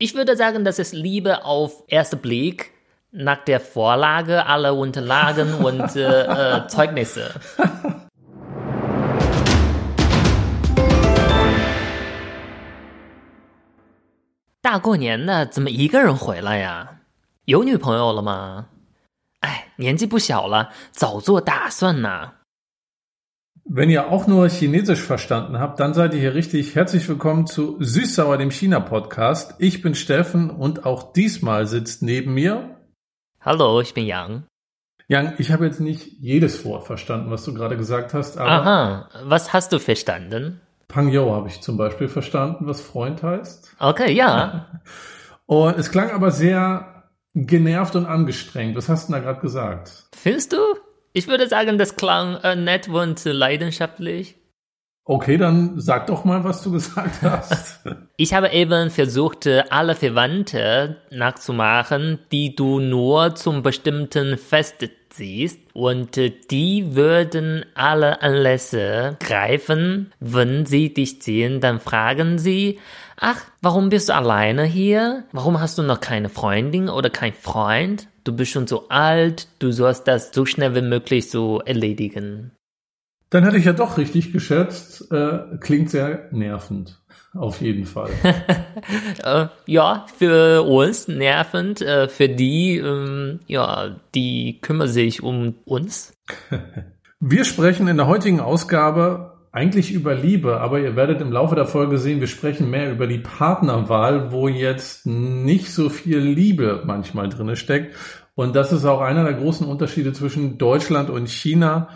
Ich würde sagen, das ist Liebe auf ersten Blick nach der Vorlage aller Unterlagen und äh, äh, Zeugnisse. 大过年的，怎么一个人回来呀？有女朋友了吗？哎，年纪不小了，早做打算呢。 Wenn ihr auch nur Chinesisch verstanden habt, dann seid ihr hier richtig. Herzlich willkommen zu Süßsauer, dem China-Podcast. Ich bin Steffen und auch diesmal sitzt neben mir. Hallo, ich bin Yang. Yang, ich habe jetzt nicht jedes Wort verstanden, was du gerade gesagt hast. Aber Aha, was hast du verstanden? Pangyo habe ich zum Beispiel verstanden, was Freund heißt. Okay, ja. und es klang aber sehr genervt und angestrengt. Was hast du da gerade gesagt? Findest du? Ich würde sagen, das klang äh, nett und leidenschaftlich. Okay, dann sag doch mal, was du gesagt hast. ich habe eben versucht, alle Verwandte nachzumachen, die du nur zum bestimmten Fest siehst. Und die würden alle Anlässe greifen. Wenn sie dich sehen, dann fragen sie, ach, warum bist du alleine hier? Warum hast du noch keine Freundin oder kein Freund? Du bist schon so alt, du sollst das so schnell wie möglich so erledigen. Dann hätte ich ja doch richtig geschätzt. Äh, klingt sehr nervend. Auf jeden Fall. äh, ja, für uns nervend. Äh, für die, ähm, ja, die kümmern sich um uns. Wir sprechen in der heutigen Ausgabe eigentlich über Liebe, aber ihr werdet im Laufe der Folge sehen, wir sprechen mehr über die Partnerwahl, wo jetzt nicht so viel Liebe manchmal drinne steckt. Und das ist auch einer der großen Unterschiede zwischen Deutschland und China,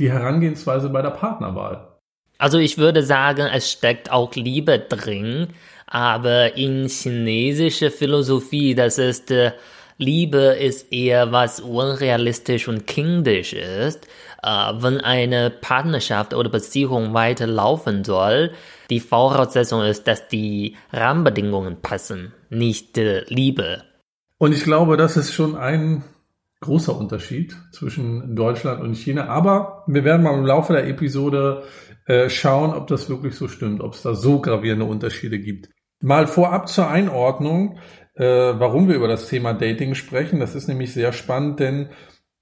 die Herangehensweise bei der Partnerwahl. Also ich würde sagen, es steckt auch Liebe drin, aber in chinesischer Philosophie, das ist äh, Liebe ist eher was unrealistisch und kindisch ist. Äh, wenn eine Partnerschaft oder Beziehung weiterlaufen soll, die Voraussetzung ist, dass die Rahmenbedingungen passen, nicht äh, Liebe. Und ich glaube, das ist schon ein großer Unterschied zwischen Deutschland und China. Aber wir werden mal im Laufe der Episode äh, schauen, ob das wirklich so stimmt, ob es da so gravierende Unterschiede gibt. Mal vorab zur Einordnung, äh, warum wir über das Thema Dating sprechen. Das ist nämlich sehr spannend, denn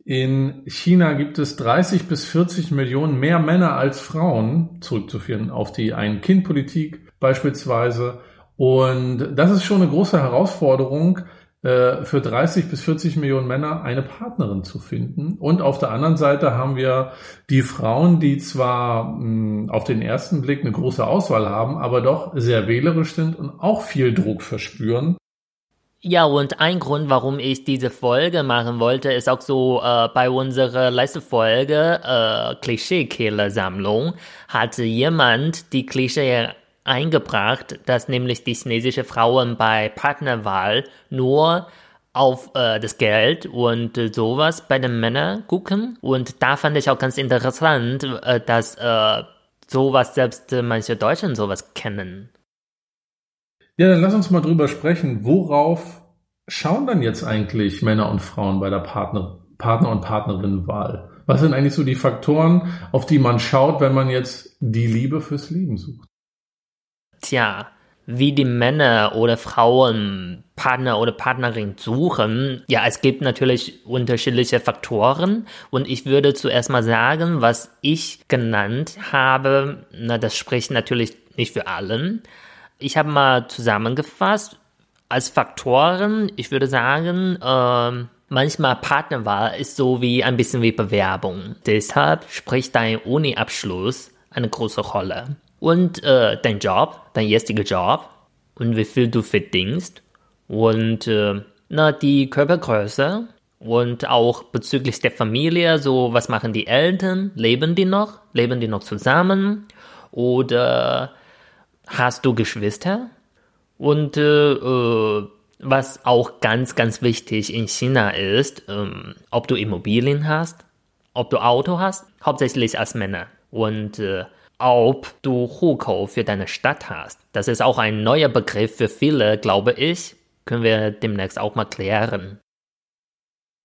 in China gibt es 30 bis 40 Millionen mehr Männer als Frauen, zurückzuführen auf die Ein-Kind-Politik beispielsweise. Und das ist schon eine große Herausforderung, äh, für 30 bis 40 Millionen Männer eine Partnerin zu finden. Und auf der anderen Seite haben wir die Frauen, die zwar auf den ersten Blick eine große Auswahl haben, aber doch sehr wählerisch sind und auch viel Druck verspüren. Ja, und ein Grund, warum ich diese Folge machen wollte, ist auch so, äh, bei unserer letzten Folge, äh, Klischee-Killer-Sammlung, hatte jemand die Klischee eingebracht, dass nämlich die chinesische Frauen bei Partnerwahl nur auf äh, das Geld und äh, sowas bei den Männern gucken. Und da fand ich auch ganz interessant, äh, dass äh, sowas selbst äh, manche Deutschen sowas kennen. Ja, dann lass uns mal drüber sprechen. Worauf schauen dann jetzt eigentlich Männer und Frauen bei der Partner, Partner- und Partnerinnenwahl? Was sind eigentlich so die Faktoren, auf die man schaut, wenn man jetzt die Liebe fürs Leben sucht? Tja, wie die Männer oder Frauen Partner oder Partnerin suchen. Ja, es gibt natürlich unterschiedliche Faktoren und ich würde zuerst mal sagen, was ich genannt habe, na, das spricht natürlich nicht für allen, ich habe mal zusammengefasst, als Faktoren, ich würde sagen, äh, manchmal Partnerwahl ist so wie ein bisschen wie Bewerbung. Deshalb spricht dein Uni-Abschluss eine große Rolle. Und äh, dein Job, dein jetziger Job und wie viel du verdienst und äh, na, die Körpergröße und auch bezüglich der Familie, so was machen die Eltern, leben die noch, leben die noch zusammen oder hast du Geschwister? Und äh, äh, was auch ganz, ganz wichtig in China ist, ähm, ob du Immobilien hast, ob du Auto hast, hauptsächlich als Männer. Und äh, ob du Hukou für deine Stadt hast. Das ist auch ein neuer Begriff für viele, glaube ich. Können wir demnächst auch mal klären.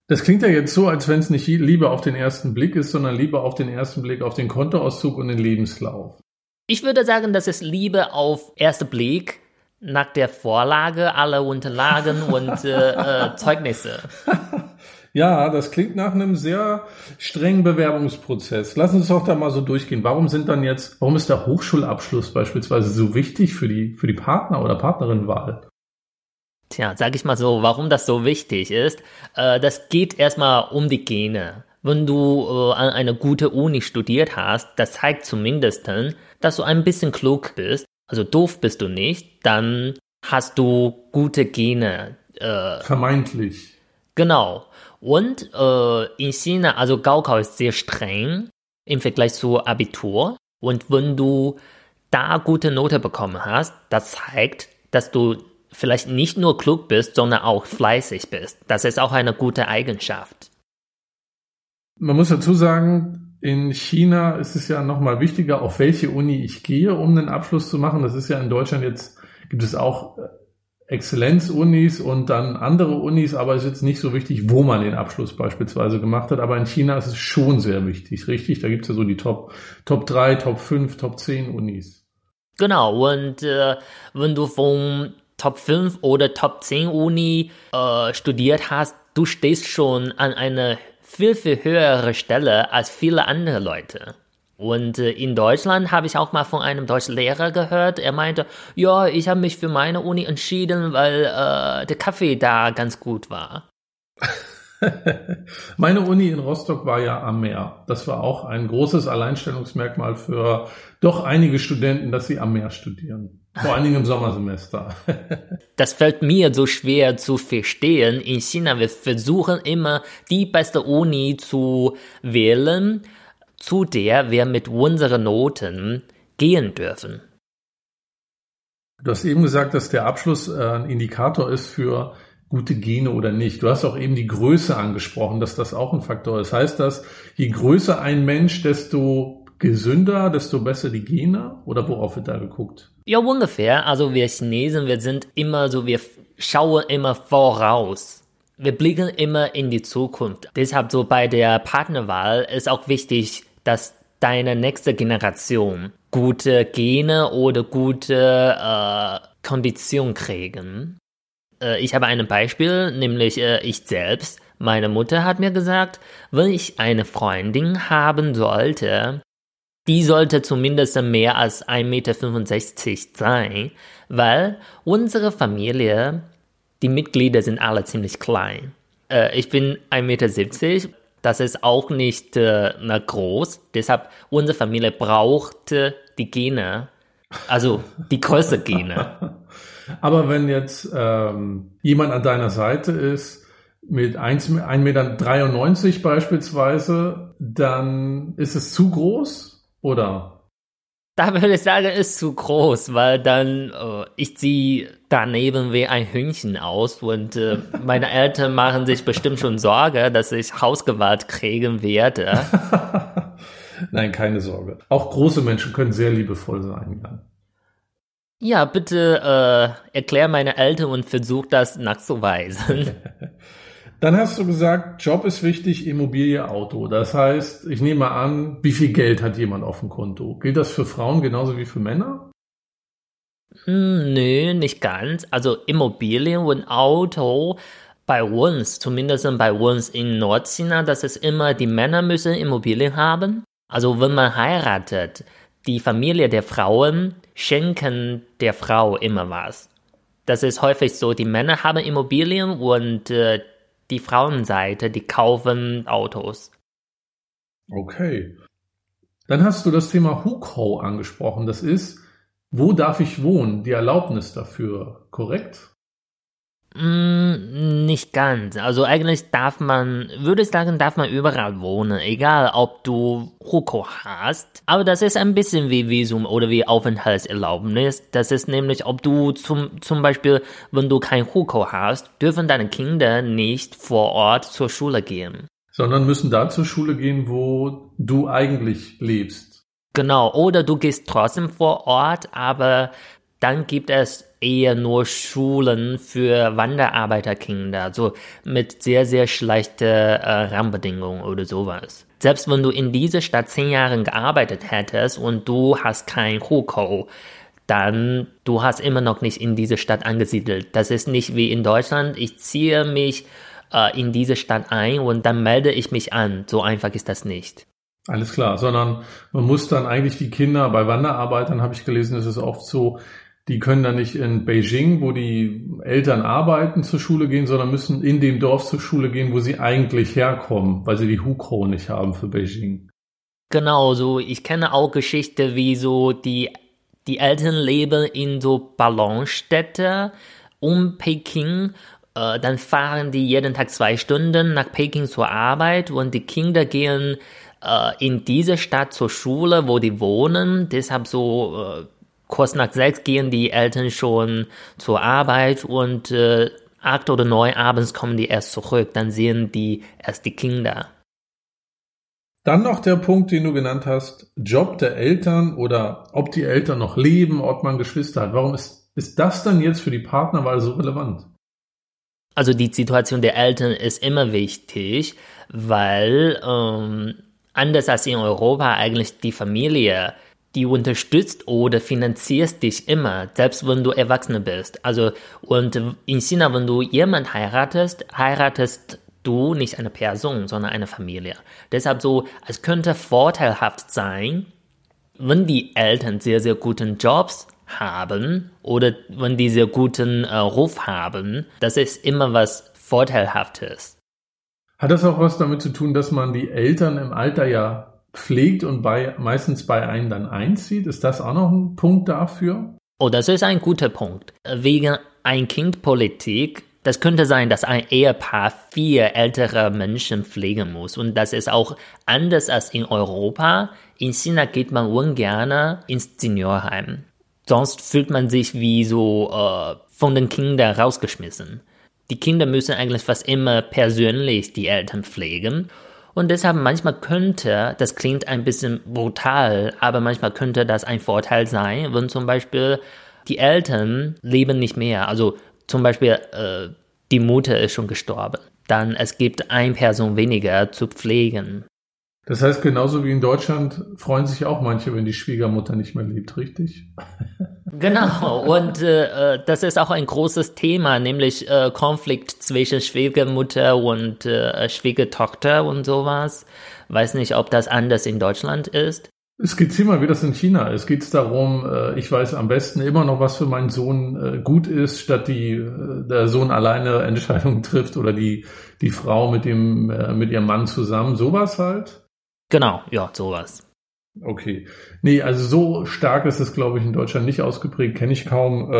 Das klingt ja jetzt so, als wenn es nicht Liebe auf den ersten Blick ist, sondern Liebe auf den ersten Blick auf den Kontoauszug und den Lebenslauf. Ich würde sagen, das ist Liebe auf ersten Blick nach der Vorlage alle Unterlagen und äh, äh, Zeugnisse. Ja, das klingt nach einem sehr strengen Bewerbungsprozess. Lass uns doch da mal so durchgehen. Warum sind dann jetzt, warum ist der Hochschulabschluss beispielsweise so wichtig für die, für die Partner- oder Partnerinnenwahl? Tja, sag ich mal so, warum das so wichtig ist. Äh, das geht erstmal um die Gene. Wenn du äh, an einer guten Uni studiert hast, das zeigt zumindest, dass du ein bisschen klug bist. Also doof bist du nicht, dann hast du gute Gene. Äh, Vermeintlich. Genau. Und äh, in China, also Gaokao ist sehr streng im Vergleich zu Abitur. Und wenn du da gute Note bekommen hast, das zeigt, dass du vielleicht nicht nur klug bist, sondern auch fleißig bist. Das ist auch eine gute Eigenschaft. Man muss dazu sagen, in China ist es ja nochmal wichtiger, auf welche Uni ich gehe, um einen Abschluss zu machen. Das ist ja in Deutschland jetzt, gibt es auch äh, Exzellenzunis und dann andere Unis, aber es ist jetzt nicht so wichtig, wo man den Abschluss beispielsweise gemacht hat. Aber in China ist es schon sehr wichtig, richtig? Da gibt es ja so die Top, Top 3, Top 5, Top 10 Unis. Genau, und äh, wenn du vom Top 5 oder Top 10 Uni äh, studiert hast, du stehst schon an einer viel, viel höhere Stelle als viele andere Leute. Und äh, in Deutschland habe ich auch mal von einem deutschen Lehrer gehört, er meinte, ja, ich habe mich für meine Uni entschieden, weil äh, der Kaffee da ganz gut war. Meine Uni in Rostock war ja am Meer. Das war auch ein großes Alleinstellungsmerkmal für doch einige Studenten, dass sie am Meer studieren. Vor allen Dingen im Sommersemester. das fällt mir so schwer zu verstehen. In China, wir versuchen immer die beste Uni zu wählen zu der wir mit unseren Noten gehen dürfen. Du hast eben gesagt, dass der Abschluss äh, ein Indikator ist für gute Gene oder nicht. Du hast auch eben die Größe angesprochen, dass das auch ein Faktor ist. Heißt das, je größer ein Mensch, desto gesünder, desto besser die Gene? Oder worauf wird da geguckt? Ja, ungefähr. Also wir Chinesen, wir sind immer so, wir schauen immer voraus. Wir blicken immer in die Zukunft. Deshalb so bei der Partnerwahl ist auch wichtig, dass deine nächste Generation gute Gene oder gute äh, Kondition kriegen. Äh, ich habe ein Beispiel, nämlich äh, ich selbst. Meine Mutter hat mir gesagt, wenn ich eine Freundin haben sollte, die sollte zumindest mehr als 1,65 Meter sein, weil unsere Familie, die Mitglieder sind alle ziemlich klein. Äh, ich bin 1,70 Meter das ist auch nicht äh, groß. Deshalb, unsere Familie braucht äh, die Gene, also die größere Gene. Aber wenn jetzt ähm, jemand an deiner Seite ist, mit 1,93 Meter beispielsweise, dann ist es zu groß oder? Da würde ich sagen, ist zu groß, weil dann äh, ich sehe daneben wie ein Hühnchen aus und äh, meine Eltern machen sich bestimmt schon Sorge, dass ich Hausgewalt kriegen werde. Nein, keine Sorge. Auch große Menschen können sehr liebevoll sein, Jan. Ja, bitte äh, erklär meine Eltern und versuch das nachzuweisen. Dann hast du gesagt, Job ist wichtig, Immobilie, Auto. Das heißt, ich nehme an, wie viel Geld hat jemand auf dem Konto? Gilt das für Frauen genauso wie für Männer? Hm, nö, nicht ganz. Also Immobilien und Auto bei uns, zumindest bei uns in Nordchina, das ist immer, die Männer müssen Immobilien haben. Also wenn man heiratet, die Familie der Frauen schenken der Frau immer was. Das ist häufig so, die Männer haben Immobilien und äh, die Frauenseite, die kaufen Autos. Okay. Dann hast du das Thema Hukou angesprochen. Das ist, wo darf ich wohnen? Die Erlaubnis dafür, korrekt? Mm, nicht ganz. Also eigentlich darf man, würde ich sagen, darf man überall wohnen, egal ob du Huko hast. Aber das ist ein bisschen wie Visum oder wie Aufenthaltserlaubnis. Das ist nämlich, ob du zum, zum Beispiel, wenn du kein Huko hast, dürfen deine Kinder nicht vor Ort zur Schule gehen. Sondern müssen da zur Schule gehen, wo du eigentlich lebst. Genau, oder du gehst trotzdem vor Ort, aber dann gibt es eher nur Schulen für Wanderarbeiterkinder, also mit sehr, sehr schlechten äh, Rahmenbedingungen oder sowas. Selbst wenn du in dieser Stadt zehn Jahre gearbeitet hättest und du hast kein Hukou, dann du hast immer noch nicht in diese Stadt angesiedelt. Das ist nicht wie in Deutschland. Ich ziehe mich äh, in diese Stadt ein und dann melde ich mich an. So einfach ist das nicht. Alles klar, sondern man muss dann eigentlich die Kinder bei Wanderarbeitern, habe ich gelesen, ist es oft so, die können dann nicht in Beijing, wo die Eltern arbeiten, zur Schule gehen, sondern müssen in dem Dorf zur Schule gehen, wo sie eigentlich herkommen, weil sie die Hukou nicht haben für Beijing. Genau, so ich kenne auch Geschichte, wie so die die Eltern leben in so Ballonstädte um Peking. Äh, dann fahren die jeden Tag zwei Stunden nach Peking zur Arbeit und die Kinder gehen äh, in diese Stadt zur Schule, wo die wohnen. Deshalb so äh, kurz nach sechs gehen die Eltern schon zur Arbeit und äh, acht oder neun abends kommen die erst zurück. Dann sehen die erst die Kinder. Dann noch der Punkt, den du genannt hast, Job der Eltern oder ob die Eltern noch leben, ob man Geschwister hat. Warum ist, ist das dann jetzt für die Partnerwahl so relevant? Also die Situation der Eltern ist immer wichtig, weil ähm, anders als in Europa eigentlich die Familie, die unterstützt oder finanziert dich immer, selbst wenn du Erwachsene bist. Also und in China, wenn du jemand heiratest, heiratest du nicht eine Person, sondern eine Familie. Deshalb so, es könnte vorteilhaft sein, wenn die Eltern sehr, sehr guten Jobs haben oder wenn die sehr guten äh, Ruf haben, das ist immer was Vorteilhaftes. Hat das auch was damit zu tun, dass man die Eltern im Alter ja pflegt und bei, meistens bei einem dann einzieht? Ist das auch noch ein Punkt dafür? Oh, das ist ein guter Punkt. Wegen Ein-Kind-Politik das könnte sein, dass ein Ehepaar vier ältere Menschen pflegen muss. Und das ist auch anders als in Europa. In China geht man ungern ins Seniorheim. Sonst fühlt man sich wie so äh, von den Kindern rausgeschmissen. Die Kinder müssen eigentlich fast immer persönlich die Eltern pflegen. Und deshalb manchmal könnte, das klingt ein bisschen brutal, aber manchmal könnte das ein Vorteil sein, wenn zum Beispiel die Eltern leben nicht mehr. Also zum Beispiel äh, die Mutter ist schon gestorben. Dann es gibt eine Person weniger zu pflegen. Das heißt, genauso wie in Deutschland freuen sich auch manche, wenn die Schwiegermutter nicht mehr lebt, richtig? Genau, und äh, das ist auch ein großes Thema, nämlich äh, Konflikt zwischen Schwiegermutter und äh, Schwiegertochter und sowas. Weiß nicht, ob das anders in Deutschland ist. Es geht immer, wie das in China ist. Geht es darum, äh, ich weiß am besten immer noch, was für meinen Sohn äh, gut ist, statt die äh, der Sohn alleine Entscheidungen trifft oder die die Frau mit dem mit ihrem Mann zusammen. Sowas halt. Genau, ja, sowas. Okay. Nee, also so stark ist es, glaube ich, in Deutschland nicht ausgeprägt, kenne ich kaum,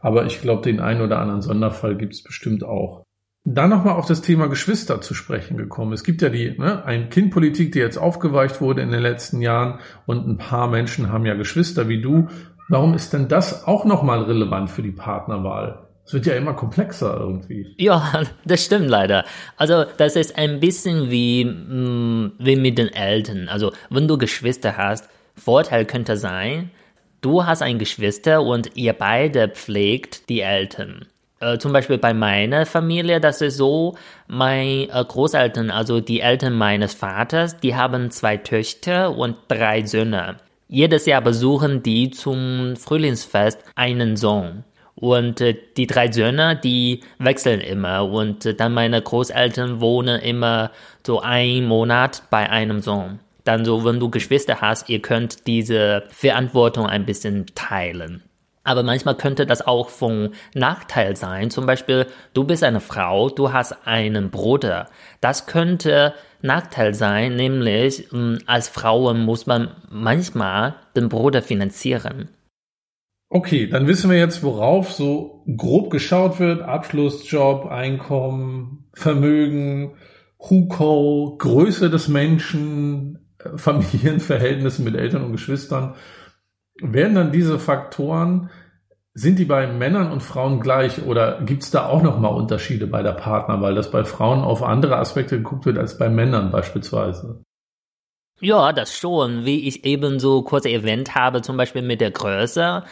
aber ich glaube, den einen oder anderen Sonderfall gibt es bestimmt auch dann nochmal auf das Thema Geschwister zu sprechen gekommen. Es gibt ja die ne, ein Kindpolitik, die jetzt aufgeweicht wurde in den letzten Jahren und ein paar Menschen haben ja Geschwister wie du. Warum ist denn das auch nochmal relevant für die Partnerwahl? Es wird ja immer komplexer irgendwie. Ja, das stimmt leider. Also das ist ein bisschen wie, mm, wie mit den Eltern. Also wenn du Geschwister hast, Vorteil könnte sein, du hast ein Geschwister und ihr beide pflegt die Eltern äh, zum Beispiel bei meiner Familie, das ist so, mein äh, Großeltern, also die Eltern meines Vaters, die haben zwei Töchter und drei Söhne. Jedes Jahr besuchen die zum Frühlingsfest einen Sohn. Und äh, die drei Söhne, die wechseln immer. Und äh, dann meine Großeltern wohnen immer so einen Monat bei einem Sohn. Dann so, wenn du Geschwister hast, ihr könnt diese Verantwortung ein bisschen teilen. Aber manchmal könnte das auch von Nachteil sein. Zum Beispiel, du bist eine Frau, du hast einen Bruder. Das könnte Nachteil sein, nämlich hm, als Frau muss man manchmal den Bruder finanzieren. Okay, dann wissen wir jetzt, worauf so grob geschaut wird. Abschlussjob, Einkommen, Vermögen, Huko, Größe des Menschen, äh, Familienverhältnisse mit Eltern und Geschwistern werden dann diese Faktoren, sind die bei Männern und Frauen gleich oder gibt es da auch nochmal Unterschiede bei der Partner, weil das bei Frauen auf andere Aspekte geguckt wird als bei Männern beispielsweise? Ja, das schon. Wie ich eben so kurz erwähnt habe, zum Beispiel mit der Größe.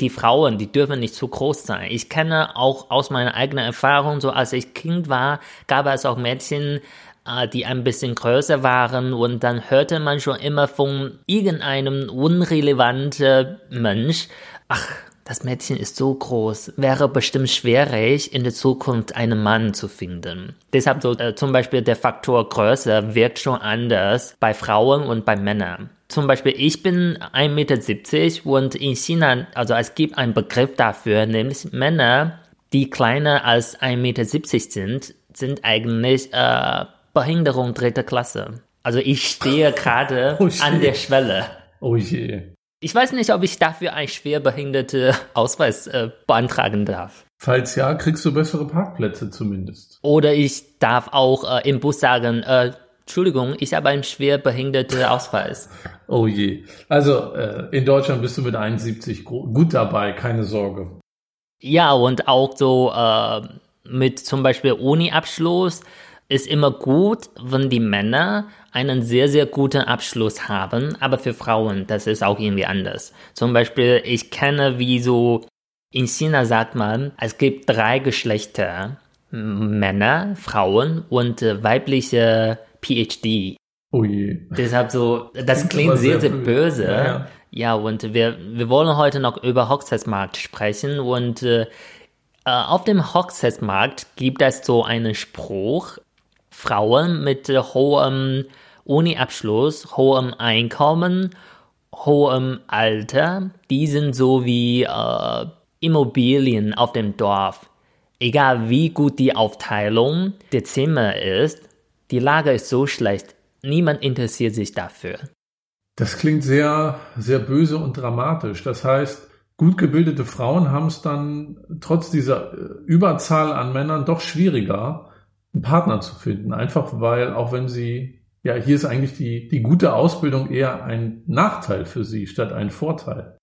Die Frauen, die dürfen nicht zu groß sein. Ich kenne auch aus meiner eigenen Erfahrung, so als ich Kind war, gab es auch Mädchen, äh, die ein bisschen größer waren und dann hörte man schon immer von irgendeinem unrelevanten Mensch, ach, das Mädchen ist so groß, wäre bestimmt schwierig, in der Zukunft einen Mann zu finden. Deshalb so äh, zum Beispiel der Faktor Größe wirkt schon anders bei Frauen und bei Männern. Zum Beispiel, ich bin 1,70 Meter und in China, also es gibt einen Begriff dafür, nämlich Männer, die kleiner als 1,70 Meter sind, sind eigentlich äh, Behinderung dritter Klasse. Also ich stehe gerade oh an der Schwelle. Oh je. Ich weiß nicht, ob ich dafür einen schwerbehinderte Ausweis äh, beantragen darf. Falls ja, kriegst du bessere Parkplätze zumindest. Oder ich darf auch äh, im Bus sagen, äh, Entschuldigung, ich habe einen schwerbehinderten Ausweis. Oh je. Also äh, in Deutschland bist du mit 71 gut dabei, keine Sorge. Ja, und auch so äh, mit zum Beispiel Uni-Abschluss ist immer gut, wenn die Männer einen sehr, sehr guten Abschluss haben, aber für Frauen, das ist auch irgendwie anders. Zum Beispiel, ich kenne wie so, in China sagt man, es gibt drei Geschlechter, Männer, Frauen und äh, weibliche PhD. Je. Deshalb so, das klingt sehr, sehr, böse. Ja, ja. ja, und wir, wir wollen heute noch über Hochzeitsmarkt sprechen und äh, äh, auf dem Hochzeitsmarkt gibt es so einen Spruch, Frauen mit äh, hohem Uni-Abschluss, hohem Einkommen, hohem Alter, die sind so wie äh, Immobilien auf dem Dorf. Egal wie gut die Aufteilung der Zimmer ist, die Lage ist so schlecht, niemand interessiert sich dafür. Das klingt sehr, sehr böse und dramatisch. Das heißt, gut gebildete Frauen haben es dann trotz dieser äh, Überzahl an Männern doch schwieriger, einen Partner zu finden. Einfach weil, auch wenn sie, ja, hier ist eigentlich die, die gute Ausbildung eher ein Nachteil für sie statt ein Vorteil.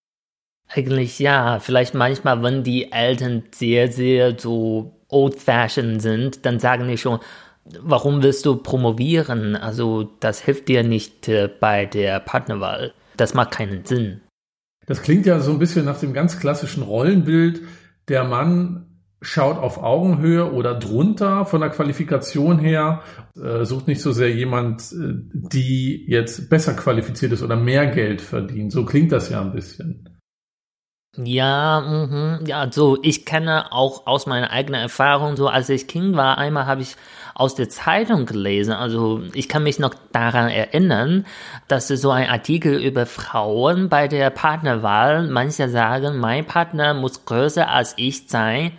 Eigentlich ja, vielleicht manchmal, wenn die Eltern sehr, sehr so old-fashioned sind, dann sagen die schon, warum willst du promovieren? Also das hilft dir nicht äh, bei der Partnerwahl. Das macht keinen Sinn. Das klingt ja so ein bisschen nach dem ganz klassischen Rollenbild. Der Mann schaut auf Augenhöhe oder drunter von der Qualifikation her, äh, sucht nicht so sehr jemand, äh, die jetzt besser qualifiziert ist oder mehr Geld verdient. So klingt das ja ein bisschen. Ja, mh, ja, so ich kenne auch aus meiner eigenen Erfahrung, so als ich Kind war, einmal habe ich aus der Zeitung gelesen. Also ich kann mich noch daran erinnern, dass so ein Artikel über Frauen bei der Partnerwahl, manche sagen, mein Partner muss größer als ich sein,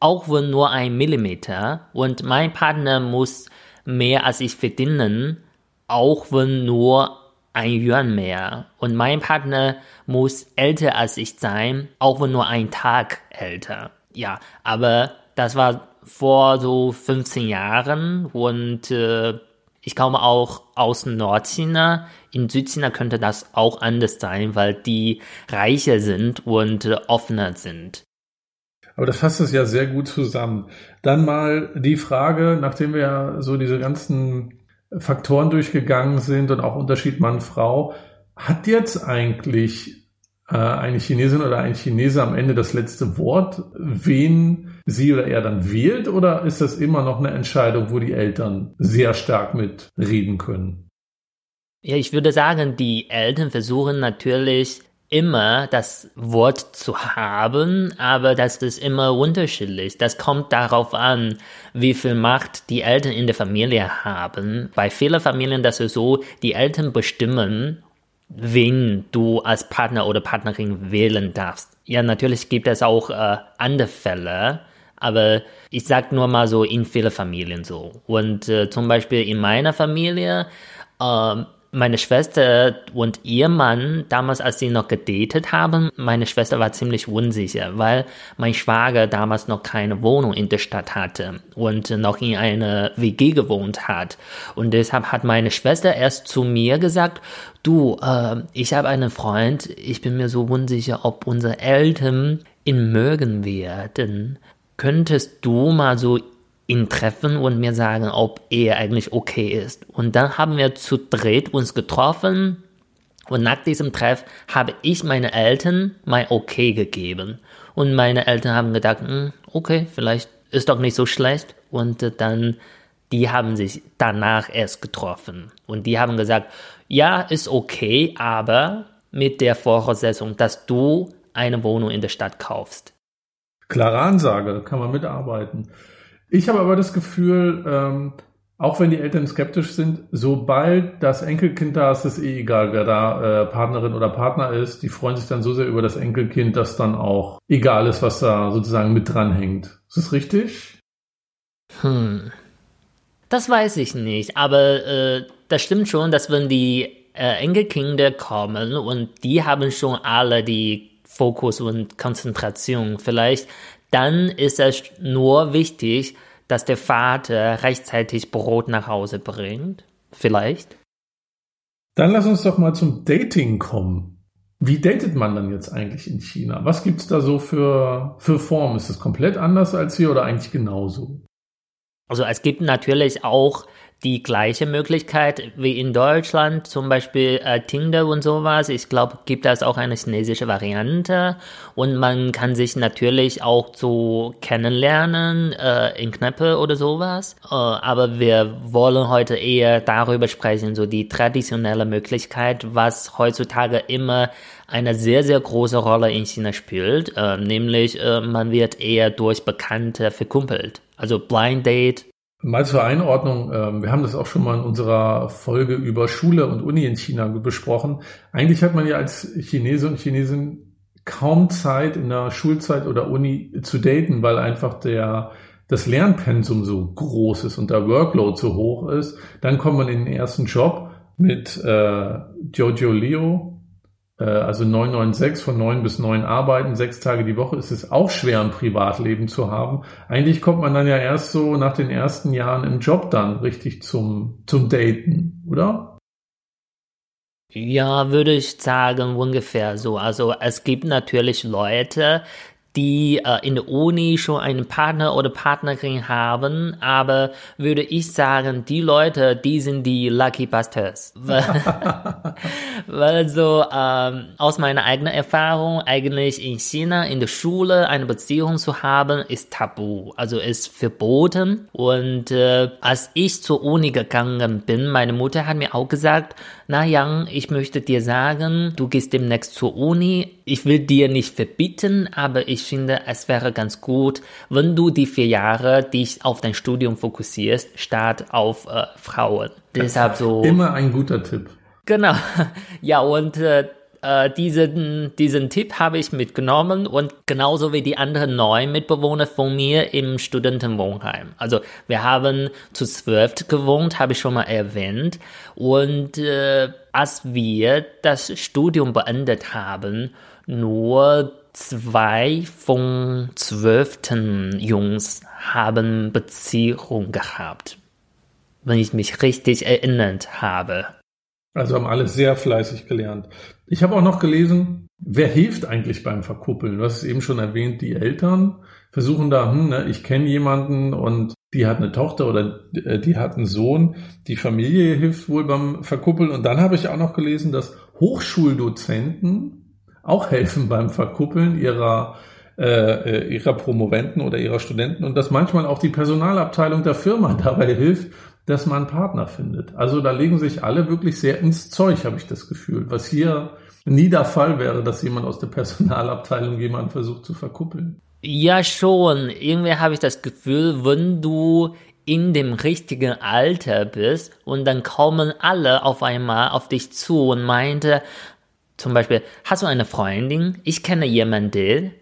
auch wenn nur ein Millimeter. Und mein Partner muss mehr als ich verdienen, auch wenn nur ein Yuan mehr. Und mein Partner muss älter als ich sein, auch wenn nur ein Tag älter. Ja, aber das war vor so 15 Jahren und äh, ich komme auch aus Nordchina. In Südchina könnte das auch anders sein, weil die reicher sind und äh, offener sind. Aber das fasst es ja sehr gut zusammen. Dann mal die Frage, nachdem wir ja so diese ganzen Faktoren durchgegangen sind und auch Unterschied Mann-Frau, hat jetzt eigentlich eine Chinesin oder ein Chinese am Ende das letzte Wort, wen sie oder er dann wählt, oder ist das immer noch eine Entscheidung, wo die Eltern sehr stark mitreden können? Ja, ich würde sagen, die Eltern versuchen natürlich immer das Wort zu haben, aber das ist immer unterschiedlich. Das kommt darauf an, wie viel Macht die Eltern in der Familie haben. Bei vielen Familien das ist so, die Eltern bestimmen wen du als Partner oder Partnerin wählen darfst. Ja, natürlich gibt es auch äh, andere Fälle, aber ich sag nur mal so in vielen Familien so. Und äh, zum Beispiel in meiner Familie äh, meine Schwester und ihr Mann, damals als sie noch gedatet haben, meine Schwester war ziemlich unsicher, weil mein Schwager damals noch keine Wohnung in der Stadt hatte und noch in einer WG gewohnt hat. Und deshalb hat meine Schwester erst zu mir gesagt, du, äh, ich habe einen Freund, ich bin mir so unsicher, ob unsere Eltern ihn mögen werden. Könntest du mal so ihn treffen und mir sagen, ob er eigentlich okay ist. Und dann haben wir zu dritt uns getroffen und nach diesem Treff habe ich meine Eltern mein Okay gegeben. Und meine Eltern haben gedacht, hm, okay, vielleicht ist doch nicht so schlecht. Und dann, die haben sich danach erst getroffen. Und die haben gesagt, ja, ist okay, aber mit der Voraussetzung, dass du eine Wohnung in der Stadt kaufst. Klare Ansage, kann man mitarbeiten. Ich habe aber das Gefühl, ähm, auch wenn die Eltern skeptisch sind, sobald das Enkelkind da ist, ist eh egal, wer da äh, Partnerin oder Partner ist. Die freuen sich dann so sehr über das Enkelkind, dass dann auch egal ist, was da sozusagen mit dranhängt. Ist das richtig? Hm. Das weiß ich nicht, aber äh, das stimmt schon, dass wenn die äh, Enkelkinder kommen und die haben schon alle die Fokus und Konzentration vielleicht, dann ist es nur wichtig, dass der Vater rechtzeitig Brot nach Hause bringt. Vielleicht. Dann lass uns doch mal zum Dating kommen. Wie datet man dann jetzt eigentlich in China? Was gibt es da so für, für Formen? Ist es komplett anders als hier oder eigentlich genauso? Also es gibt natürlich auch die gleiche Möglichkeit wie in Deutschland, zum Beispiel äh, Tinder und sowas. Ich glaube, gibt es auch eine chinesische Variante und man kann sich natürlich auch so kennenlernen äh, in Kneipe oder sowas. Äh, aber wir wollen heute eher darüber sprechen, so die traditionelle Möglichkeit, was heutzutage immer eine sehr, sehr große Rolle in China spielt, äh, nämlich äh, man wird eher durch Bekannte verkumpelt. Also Blind Date Mal zur Einordnung, ähm, wir haben das auch schon mal in unserer Folge über Schule und Uni in China besprochen. Eigentlich hat man ja als Chinese und Chinesin kaum Zeit in der Schulzeit oder Uni zu daten, weil einfach der das Lernpensum so groß ist und der Workload so hoch ist. Dann kommt man in den ersten Job mit äh, Jojo Leo, also 996 von 9 bis 9 arbeiten, sechs Tage die Woche, ist es auch schwer, ein Privatleben zu haben. Eigentlich kommt man dann ja erst so nach den ersten Jahren im Job dann richtig zum, zum Daten, oder? Ja, würde ich sagen, ungefähr so. Also es gibt natürlich Leute, die äh, in der Uni schon einen Partner oder Partnerin haben, aber würde ich sagen, die Leute, die sind die Lucky Bastards. weil, weil so ähm, aus meiner eigenen Erfahrung eigentlich in China in der Schule eine Beziehung zu haben ist tabu, also ist verboten. Und äh, als ich zur Uni gegangen bin, meine Mutter hat mir auch gesagt, na Yang, ich möchte dir sagen, du gehst demnächst zur Uni. Ich will dir nicht verbieten, aber ich finde, es wäre ganz gut, wenn du die vier Jahre dich auf dein Studium fokussierst, statt auf äh, Frauen. Deshalb so. Immer ein guter Tipp. Genau. Ja, und äh, äh, diesen, diesen Tipp habe ich mitgenommen und genauso wie die anderen neun Mitbewohner von mir im Studentenwohnheim. Also wir haben zu zwölf gewohnt, habe ich schon mal erwähnt. Und äh, als wir das Studium beendet haben, nur zwei von zwölften Jungs haben Beziehung gehabt. Wenn ich mich richtig erinnert habe. Also haben alle sehr fleißig gelernt. Ich habe auch noch gelesen, wer hilft eigentlich beim Verkuppeln? Du hast es eben schon erwähnt, die Eltern versuchen da, hm, ne, ich kenne jemanden und die hat eine Tochter oder äh, die hat einen Sohn. Die Familie hilft wohl beim Verkuppeln. Und dann habe ich auch noch gelesen, dass Hochschuldozenten auch helfen beim Verkuppeln ihrer äh, äh ihrer Promoventen oder ihrer Studenten und dass manchmal auch die Personalabteilung der Firma dabei hilft, dass man einen Partner findet. Also da legen sich alle wirklich sehr ins Zeug, habe ich das Gefühl. Was hier nie der Fall wäre, dass jemand aus der Personalabteilung jemanden versucht zu verkuppeln. Ja, schon. Irgendwie habe ich das Gefühl, wenn du in dem richtigen Alter bist und dann kommen alle auf einmal auf dich zu und meinte, zum Beispiel, hast du eine Freundin? Ich kenne jemanden,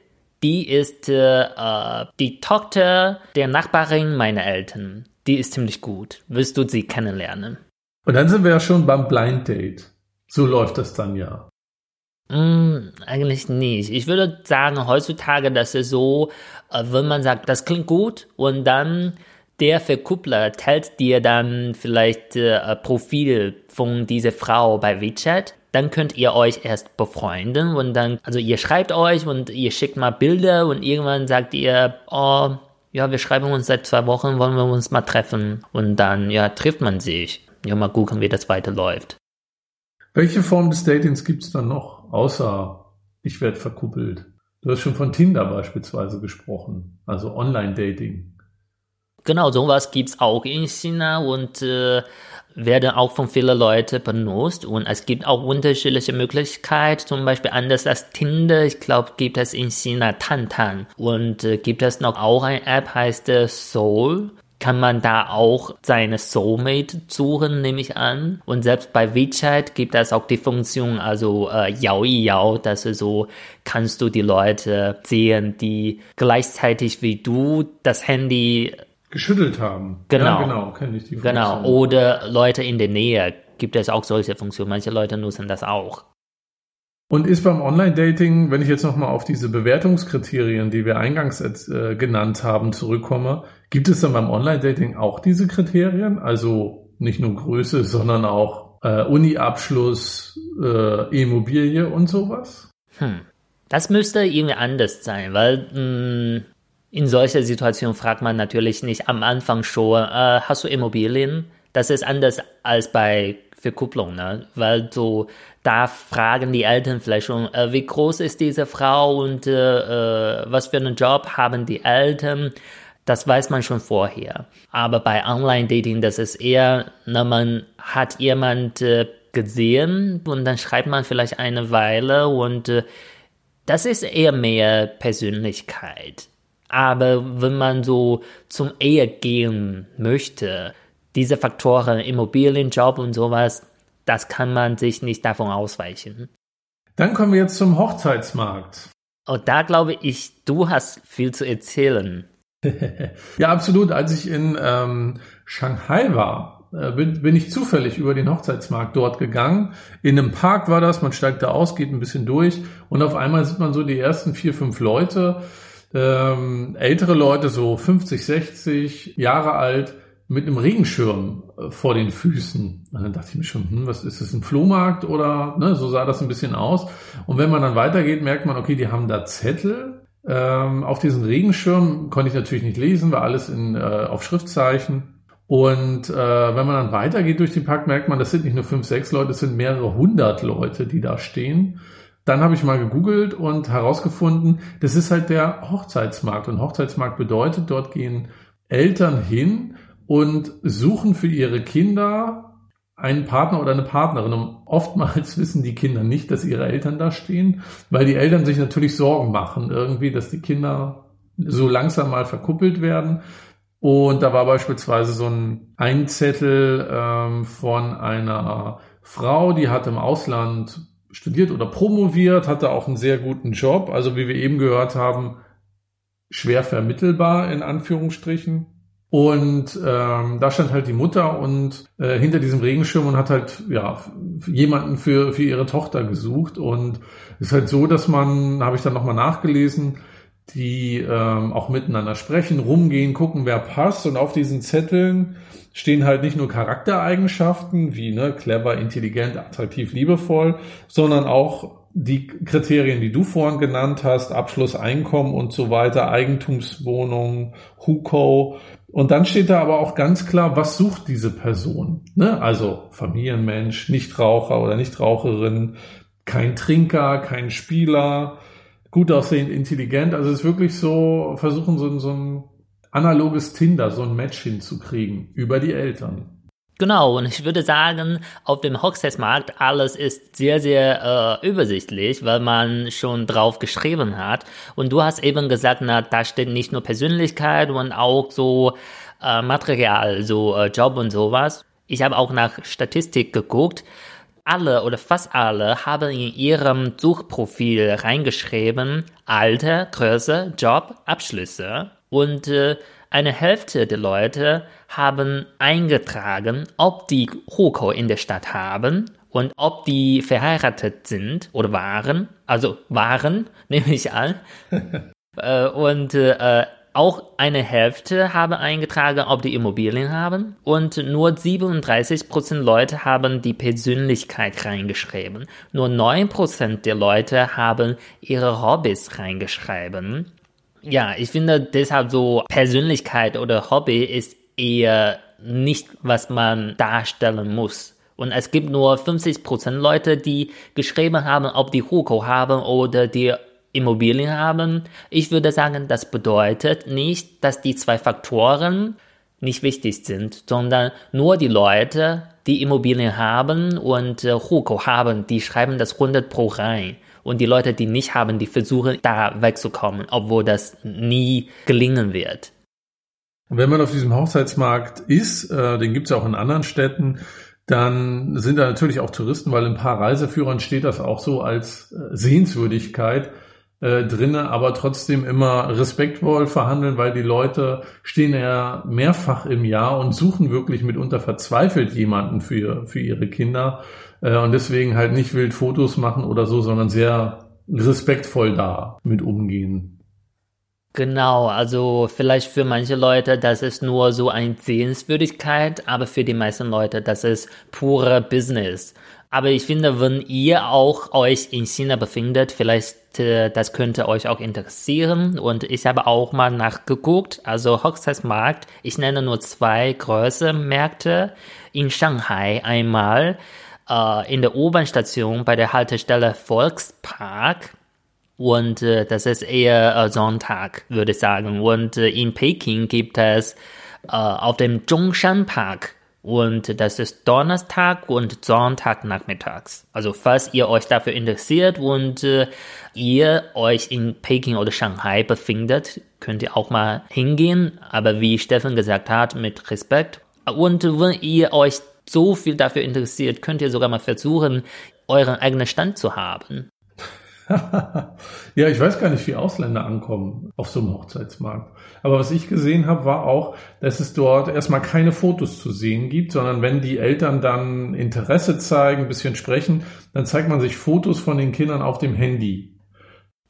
die ist äh, die Tochter der Nachbarin meiner Eltern die ist ziemlich gut. Willst du sie kennenlernen? Und dann sind wir ja schon beim Blind Date. So läuft das dann ja. Mm, eigentlich nicht. Ich würde sagen, heutzutage, das ist so, äh, wenn man sagt, das klingt gut und dann der Verkuppler teilt dir dann vielleicht äh, Profil von dieser Frau bei WeChat, dann könnt ihr euch erst befreunden und dann, also ihr schreibt euch und ihr schickt mal Bilder und irgendwann sagt ihr, oh, ja, wir schreiben uns seit zwei Wochen, wollen wir uns mal treffen. Und dann, ja, trifft man sich. Ja, mal gucken, wie das weiterläuft. Welche Form des Datings gibt es dann noch, außer ich werde verkuppelt? Du hast schon von Tinder beispielsweise gesprochen, also Online-Dating. Genau, sowas gibt's auch in China und äh, werden auch von vielen Leuten benutzt. Und es gibt auch unterschiedliche Möglichkeiten, zum Beispiel anders als Tinder, ich glaube, gibt es in China Tantan. Und äh, gibt es noch auch eine App, heißt äh, Soul. Kann man da auch seine Soulmate suchen, nehme ich an. Und selbst bei WeChat gibt es auch die Funktion, also äh, Yao Yao, dass ist so kannst du die Leute sehen, die gleichzeitig wie du das Handy geschüttelt haben. Genau, ja, genau, kenne ich die Funktion. Genau, oder Leute in der Nähe gibt es auch solche Funktionen. Manche Leute nutzen das auch. Und ist beim Online-Dating, wenn ich jetzt nochmal auf diese Bewertungskriterien, die wir eingangs äh, genannt haben, zurückkomme, gibt es dann beim Online-Dating auch diese Kriterien? Also nicht nur Größe, sondern auch äh, Uni-Abschluss, äh, Immobilie und sowas? Hm. Das müsste irgendwie anders sein, weil mh, hm, in solcher Situation fragt man natürlich nicht am Anfang schon, äh, hast du Immobilien? Das ist anders als bei Verkupplung, ne? Weil so, da fragen die Eltern vielleicht schon, äh, wie groß ist diese Frau und äh, äh, was für einen Job haben die Eltern? Das weiß man schon vorher. Aber bei Online-Dating, das ist eher, na, man hat jemand äh, gesehen und dann schreibt man vielleicht eine Weile und äh, das ist eher mehr Persönlichkeit. Aber wenn man so zum Ehe gehen möchte, diese Faktoren, Immobilien, Job und sowas, das kann man sich nicht davon ausweichen. Dann kommen wir jetzt zum Hochzeitsmarkt. Und da glaube ich, du hast viel zu erzählen. ja, absolut. Als ich in ähm, Shanghai war, äh, bin, bin ich zufällig über den Hochzeitsmarkt dort gegangen. In einem Park war das, man steigt da aus, geht ein bisschen durch und auf einmal sieht man so die ersten vier, fünf Leute, ähm, ältere Leute, so 50, 60 Jahre alt, mit einem Regenschirm äh, vor den Füßen. Und dann dachte ich mir schon, hm, was ist das, ein Flohmarkt oder, ne, so sah das ein bisschen aus. Und wenn man dann weitergeht, merkt man, okay, die haben da Zettel. Ähm, auf diesen Regenschirm konnte ich natürlich nicht lesen, war alles in, äh, auf Schriftzeichen. Und äh, wenn man dann weitergeht durch den Park, merkt man, das sind nicht nur fünf, sechs Leute, es sind mehrere hundert Leute, die da stehen. Dann habe ich mal gegoogelt und herausgefunden, das ist halt der Hochzeitsmarkt. Und Hochzeitsmarkt bedeutet, dort gehen Eltern hin und suchen für ihre Kinder einen Partner oder eine Partnerin. Und oftmals wissen die Kinder nicht, dass ihre Eltern da stehen, weil die Eltern sich natürlich Sorgen machen, irgendwie, dass die Kinder so langsam mal verkuppelt werden. Und da war beispielsweise so ein Einzettel ähm, von einer Frau, die hat im Ausland studiert oder promoviert, hatte auch einen sehr guten Job, also wie wir eben gehört haben, schwer vermittelbar in Anführungsstrichen. Und ähm, da stand halt die Mutter und äh, hinter diesem Regenschirm und hat halt ja jemanden für für ihre Tochter gesucht und es ist halt so, dass man, habe ich dann nochmal nachgelesen, die ähm, auch miteinander sprechen, rumgehen, gucken, wer passt und auf diesen Zetteln stehen halt nicht nur Charaktereigenschaften wie ne, clever, intelligent, attraktiv, liebevoll, sondern auch die Kriterien, die du vorhin genannt hast, Abschluss, Einkommen und so weiter, Eigentumswohnung, Huko. Und dann steht da aber auch ganz klar, was sucht diese Person? Ne? Also Familienmensch, Nichtraucher oder Nichtraucherin, kein Trinker, kein Spieler, gut aussehend, intelligent. Also es ist wirklich so, versuchen so, so ein analoges Tinder, so ein Match hinzukriegen über die Eltern. Genau, und ich würde sagen, auf dem Hochzeitsmarkt alles ist sehr, sehr äh, übersichtlich, weil man schon drauf geschrieben hat. Und du hast eben gesagt, na, da steht nicht nur Persönlichkeit und auch so äh, Material, so äh, Job und sowas. Ich habe auch nach Statistik geguckt. Alle oder fast alle haben in ihrem Suchprofil reingeschrieben Alter, Größe, Job, Abschlüsse. Und äh, eine Hälfte der Leute haben eingetragen, ob die Hukou in der Stadt haben und ob die verheiratet sind oder waren. Also waren, nehme ich an. äh, und äh, auch eine Hälfte haben eingetragen, ob die Immobilien haben. Und nur 37% Leute haben die Persönlichkeit reingeschrieben. Nur 9% der Leute haben ihre Hobbys reingeschrieben. Ja, ich finde deshalb so Persönlichkeit oder Hobby ist eher nicht, was man darstellen muss. Und es gibt nur 50% Leute, die geschrieben haben, ob die Huko haben oder die Immobilien haben. Ich würde sagen, das bedeutet nicht, dass die zwei Faktoren nicht wichtig sind, sondern nur die Leute, die Immobilien haben und äh, Huko haben, die schreiben das 100 pro rein. Und die Leute, die nicht haben, die versuchen da wegzukommen, obwohl das nie gelingen wird. Und wenn man auf diesem Hochzeitsmarkt ist, äh, den gibt es ja auch in anderen Städten, dann sind da natürlich auch Touristen, weil in ein paar Reiseführern steht das auch so als äh, Sehenswürdigkeit äh, drinne, aber trotzdem immer respektvoll verhandeln, weil die Leute stehen ja mehrfach im Jahr und suchen wirklich mitunter verzweifelt jemanden für, für ihre Kinder äh, und deswegen halt nicht wild Fotos machen oder so, sondern sehr respektvoll da mit umgehen. Genau, also vielleicht für manche Leute, das ist nur so eine Sehenswürdigkeit, aber für die meisten Leute, das ist pure Business. Aber ich finde, wenn ihr auch euch in China befindet, vielleicht äh, das könnte euch auch interessieren. Und ich habe auch mal nachgeguckt. Also Hochzeitsmarkt, ich nenne nur zwei große Märkte. In Shanghai einmal äh, in der U-Bahn-Station bei der Haltestelle Volkspark und äh, das ist eher äh, Sonntag, würde ich sagen. Und äh, in Peking gibt es äh, auf dem Zhongshan Park und das ist Donnerstag und Sonntag nachmittags. Also falls ihr euch dafür interessiert und äh, ihr euch in Peking oder Shanghai befindet, könnt ihr auch mal hingehen. Aber wie Steffen gesagt hat, mit Respekt. Und wenn ihr euch so viel dafür interessiert, könnt ihr sogar mal versuchen, euren eigenen Stand zu haben. ja, ich weiß gar nicht, wie Ausländer ankommen auf so einem Hochzeitsmarkt. Aber was ich gesehen habe, war auch, dass es dort erstmal keine Fotos zu sehen gibt, sondern wenn die Eltern dann Interesse zeigen, ein bisschen sprechen, dann zeigt man sich Fotos von den Kindern auf dem Handy.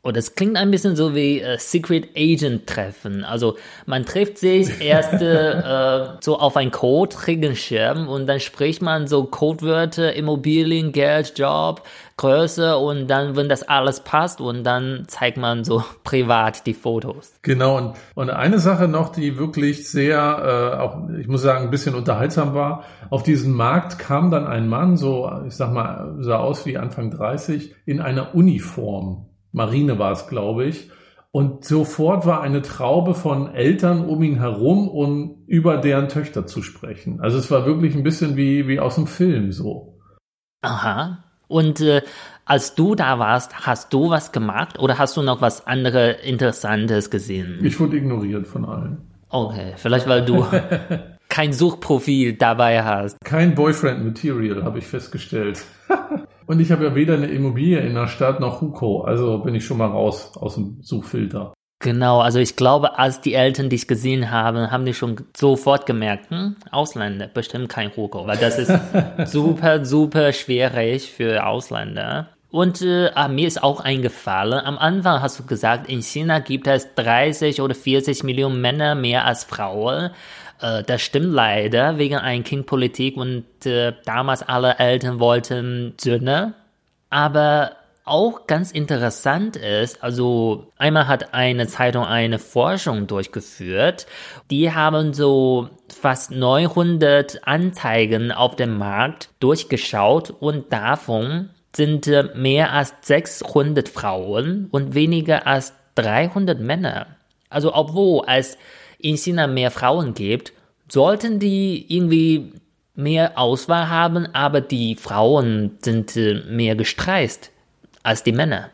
Und das klingt ein bisschen so wie äh, Secret Agent Treffen. Also man trifft sich erst äh, so auf ein Code, Regenschirm und dann spricht man so Codewörter, Immobilien, Geld, Job, Größe und dann, wenn das alles passt und dann zeigt man so privat die Fotos. Genau und, und eine Sache noch, die wirklich sehr, äh, auch ich muss sagen, ein bisschen unterhaltsam war. Auf diesen Markt kam dann ein Mann, so ich sag mal, sah aus wie Anfang 30, in einer Uniform. Marine war es, glaube ich. Und sofort war eine Traube von Eltern um ihn herum, um über deren Töchter zu sprechen. Also es war wirklich ein bisschen wie, wie aus dem Film so. Aha. Und äh, als du da warst, hast du was gemacht oder hast du noch was anderes Interessantes gesehen? Ich wurde ignoriert von allen. Okay, vielleicht weil du kein Suchprofil dabei hast. Kein Boyfriend Material, habe ich festgestellt. Und ich habe ja weder eine Immobilie in der Stadt noch Huko, also bin ich schon mal raus aus dem Suchfilter. Genau, also ich glaube, als die Eltern dich gesehen haben, haben die schon sofort gemerkt, hm, Ausländer, bestimmt kein Huko, weil das ist super, super schwierig für Ausländer. Und äh, ah, mir ist auch eingefallen, am Anfang hast du gesagt, in China gibt es 30 oder 40 Millionen Männer mehr als Frauen. Äh, das stimmt leider wegen Ein-Kind-Politik und äh, damals alle Eltern wollten Söhne. Aber auch ganz interessant ist, also einmal hat eine Zeitung eine Forschung durchgeführt. Die haben so fast 900 Anzeigen auf dem Markt durchgeschaut und davon sind äh, mehr als 600 Frauen und weniger als 300 Männer. Also obwohl es in China mehr Frauen gibt, sollten die irgendwie mehr Auswahl haben, aber die Frauen sind äh, mehr gestresst als die Männer.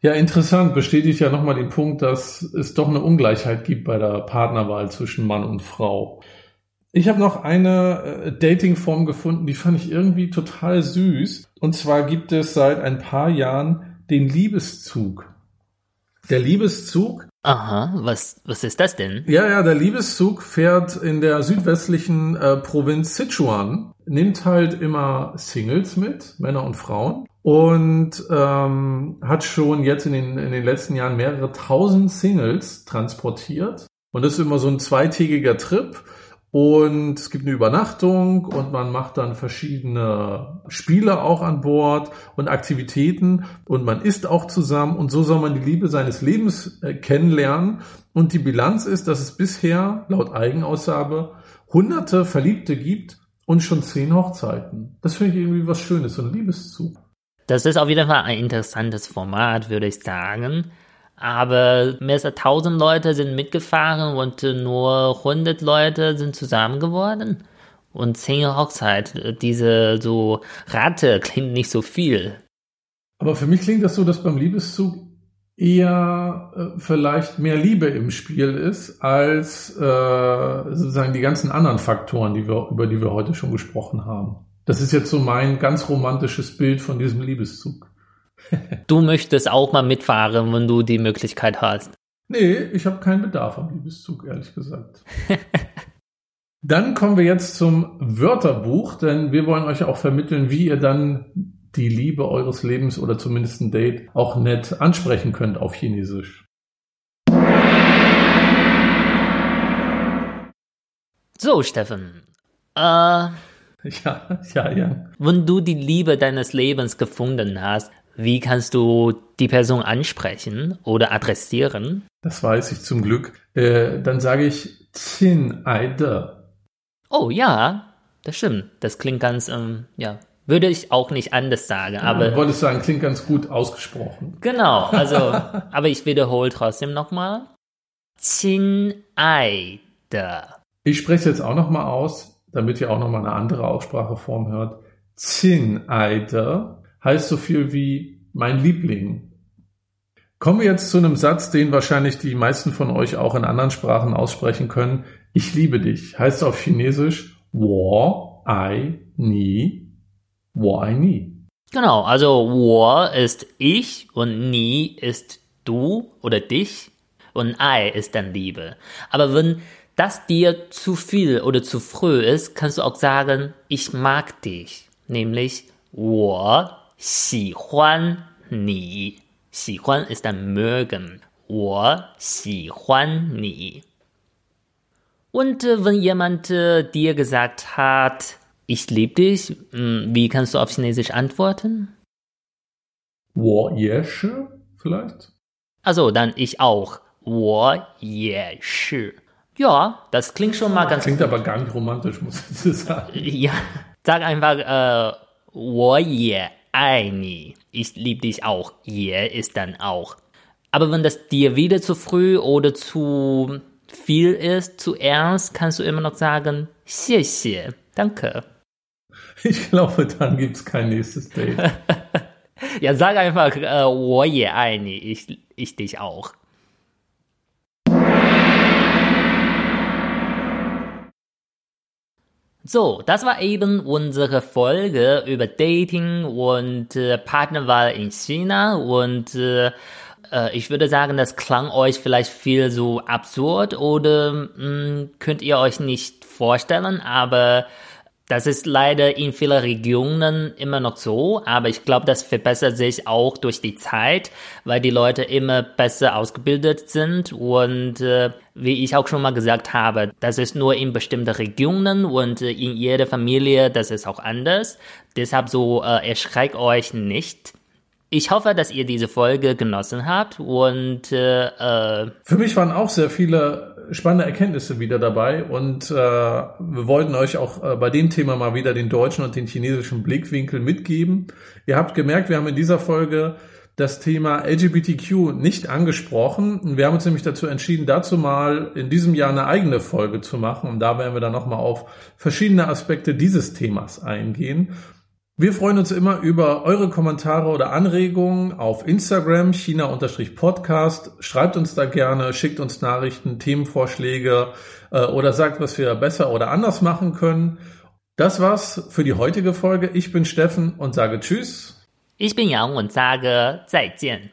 Ja, interessant. Bestätigt ja nochmal den Punkt, dass es doch eine Ungleichheit gibt bei der Partnerwahl zwischen Mann und Frau. Ich habe noch eine äh, Datingform gefunden, die fand ich irgendwie total süß. Und zwar gibt es seit ein paar Jahren den Liebeszug. Der Liebeszug Aha, was, was ist das denn? Ja, ja, der Liebeszug fährt in der südwestlichen äh, Provinz Sichuan, nimmt halt immer Singles mit, Männer und Frauen, und ähm, hat schon jetzt in den, in den letzten Jahren mehrere tausend Singles transportiert. Und das ist immer so ein zweitägiger Trip. Und es gibt eine Übernachtung und man macht dann verschiedene Spiele auch an Bord und Aktivitäten und man isst auch zusammen und so soll man die Liebe seines Lebens äh, kennenlernen. Und die Bilanz ist, dass es bisher laut Eigenaussage hunderte Verliebte gibt und schon zehn Hochzeiten. Das finde ich irgendwie was Schönes, so ein Liebeszug. Das ist auf jeden Fall ein interessantes Format, würde ich sagen. Aber mehr als 1000 Leute sind mitgefahren und nur 100 Leute sind zusammen geworden. Und 10 Hochzeit, diese so Rate klingt nicht so viel. Aber für mich klingt das so, dass beim Liebeszug eher äh, vielleicht mehr Liebe im Spiel ist als äh, sozusagen die ganzen anderen Faktoren, die wir, über die wir heute schon gesprochen haben. Das ist jetzt so mein ganz romantisches Bild von diesem Liebeszug. du möchtest auch mal mitfahren, wenn du die Möglichkeit hast. Nee, ich habe keinen Bedarf am Liebeszug, ehrlich gesagt. dann kommen wir jetzt zum Wörterbuch, denn wir wollen euch auch vermitteln, wie ihr dann die Liebe eures Lebens oder zumindest ein Date auch nett ansprechen könnt auf Chinesisch. So, Steffen. Äh, ja, ja, ja. Wenn du die Liebe deines Lebens gefunden hast, wie kannst du die Person ansprechen oder adressieren? Das weiß ich zum Glück. Äh, dann sage ich Qin Aide. Oh ja, das stimmt. Das klingt ganz, ähm, ja, würde ich auch nicht anders sagen. Aber ja, wolltest sagen, klingt ganz gut ausgesprochen. Genau, also, aber ich wiederhole trotzdem nochmal. Qin Aide. Ich spreche es jetzt auch nochmal aus damit ihr auch nochmal eine andere Ausspracheform hört. Zin-Eide heißt so viel wie mein Liebling. Kommen wir jetzt zu einem Satz, den wahrscheinlich die meisten von euch auch in anderen Sprachen aussprechen können. Ich liebe dich. Heißt auf Chinesisch wo ai ni wo ai ni. Genau, also wo ist ich und ni ist du oder dich und ai ist dann Liebe. Aber wenn das dir zu viel oder zu früh ist, kannst du auch sagen, ich mag dich. Nämlich, 我喜欢你.喜欢 ist ein mögen. 我喜欢你. Und äh, wenn jemand äh, dir gesagt hat, ich liebe dich, mh, hm, wie kannst du auf Chinesisch antworten? 我也是, vielleicht? Also, dann ich auch. 我也是. Ja, das klingt schon mal ganz Klingt aber gar nicht romantisch, muss ich sagen. Ja, sag einfach, äh, 我也 Eini, ich liebe dich auch. Yeah ist dann auch. Aber wenn das dir wieder zu früh oder zu viel ist, zu ernst, kannst du immer noch sagen, xie danke. Ich glaube, dann gibt es kein nächstes Date. ja, sag einfach, äh, ich, ich dich auch. So, das war eben unsere Folge über Dating und äh, Partnerwahl in China und äh, äh, ich würde sagen, das klang euch vielleicht viel so absurd oder mh, hm, könnt ihr euch nicht vorstellen, aber das ist leider in vielen Regionen immer noch so, aber ich glaube, das verbessert sich auch durch die Zeit, weil die Leute immer besser ausgebildet sind und äh, wie ich auch schon mal gesagt habe, das ist nur in bestimmten Regionen und äh, in jeder Familie, das ist auch anders. Deshalb so äh, erschreckt euch nicht. Ich hoffe, dass ihr diese Folge genossen habt und äh, äh, für mich waren auch sehr viele spannende Erkenntnisse wieder dabei und äh, wir wollten euch auch äh, bei dem Thema mal wieder den deutschen und den chinesischen Blickwinkel mitgeben. Ihr habt gemerkt, wir haben in dieser Folge das Thema LGBTQ nicht angesprochen. Wir haben uns nämlich dazu entschieden, dazu mal in diesem Jahr eine eigene Folge zu machen und da werden wir dann nochmal auf verschiedene Aspekte dieses Themas eingehen. Wir freuen uns immer über eure Kommentare oder Anregungen auf Instagram, China-Podcast. Schreibt uns da gerne, schickt uns Nachrichten, Themenvorschläge äh, oder sagt, was wir besser oder anders machen können. Das war's für die heutige Folge. Ich bin Steffen und sage Tschüss. Ich bin Yang und sage 再见.